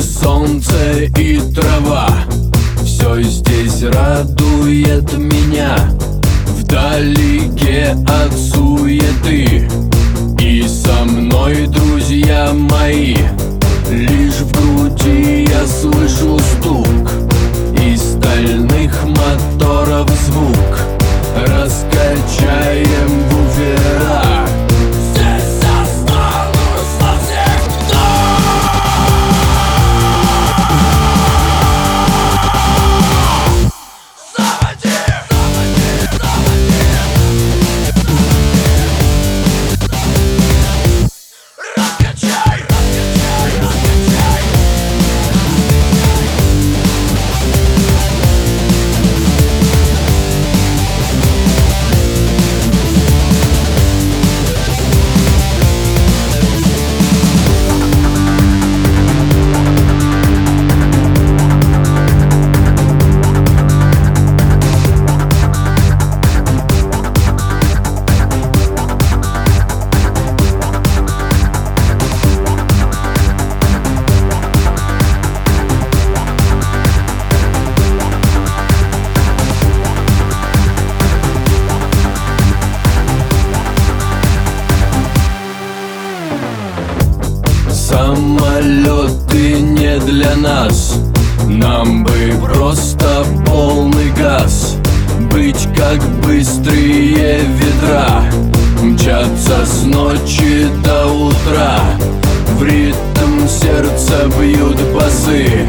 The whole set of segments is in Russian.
Солнце и трава. Все здесь радует меня. Вдалеке от суеты. И со мной друзья мои Самолеты не для нас. Нам бы просто полный газ. Быть как быстрые ветра Мчаться с ночи до утра. В ритм сердца бьют басы.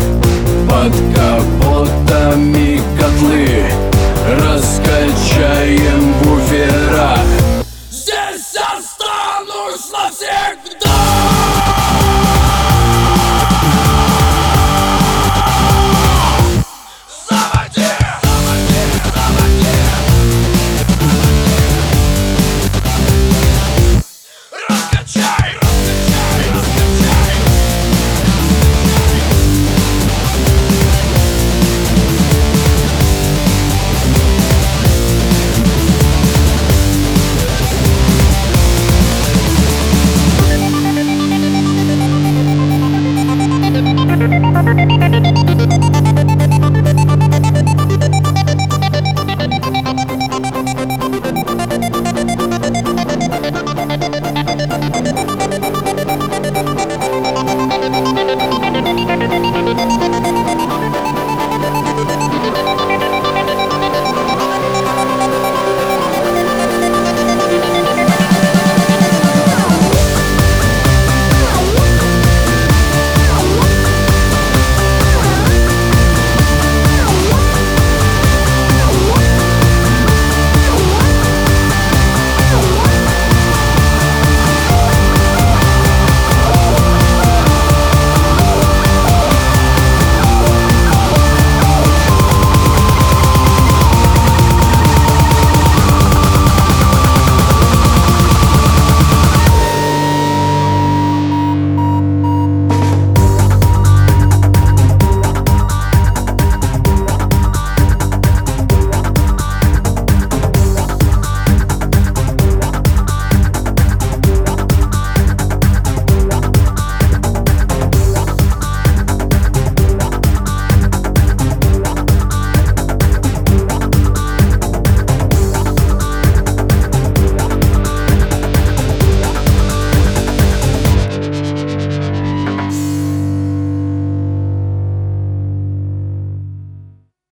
Под капотами котлы. Раскачаем буфера. Здесь останусь навсегда